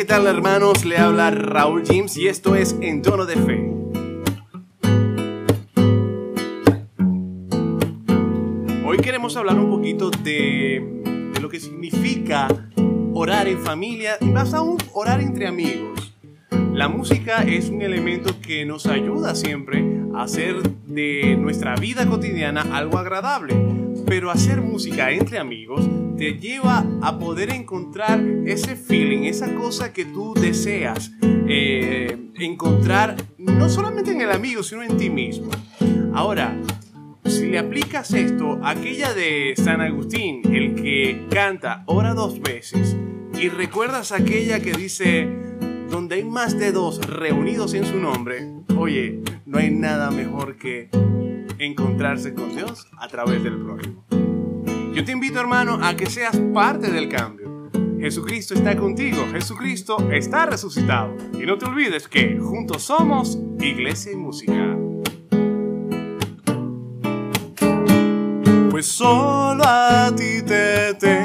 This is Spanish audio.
tal hermanos? Le habla Raúl James y esto es En Tono de Fe. Hoy queremos hablar un poquito de, de lo que significa orar en familia y más aún orar entre amigos. La música es un elemento que nos ayuda siempre a hacer de nuestra vida cotidiana algo agradable, pero hacer música entre amigos te lleva a poder encontrar ese feeling, esa cosa que tú deseas eh, encontrar no solamente en el amigo, sino en ti mismo. Ahora, si le aplicas esto, aquella de San Agustín, el que canta ora dos veces, y recuerdas aquella que dice, donde hay más de dos reunidos en su nombre, oye, no hay nada mejor que encontrarse con Dios a través del prójimo. Yo te invito, hermano, a que seas parte del cambio. Jesucristo está contigo, Jesucristo está resucitado. Y no te olvides que juntos somos Iglesia y Música. Pues solo a ti te tengo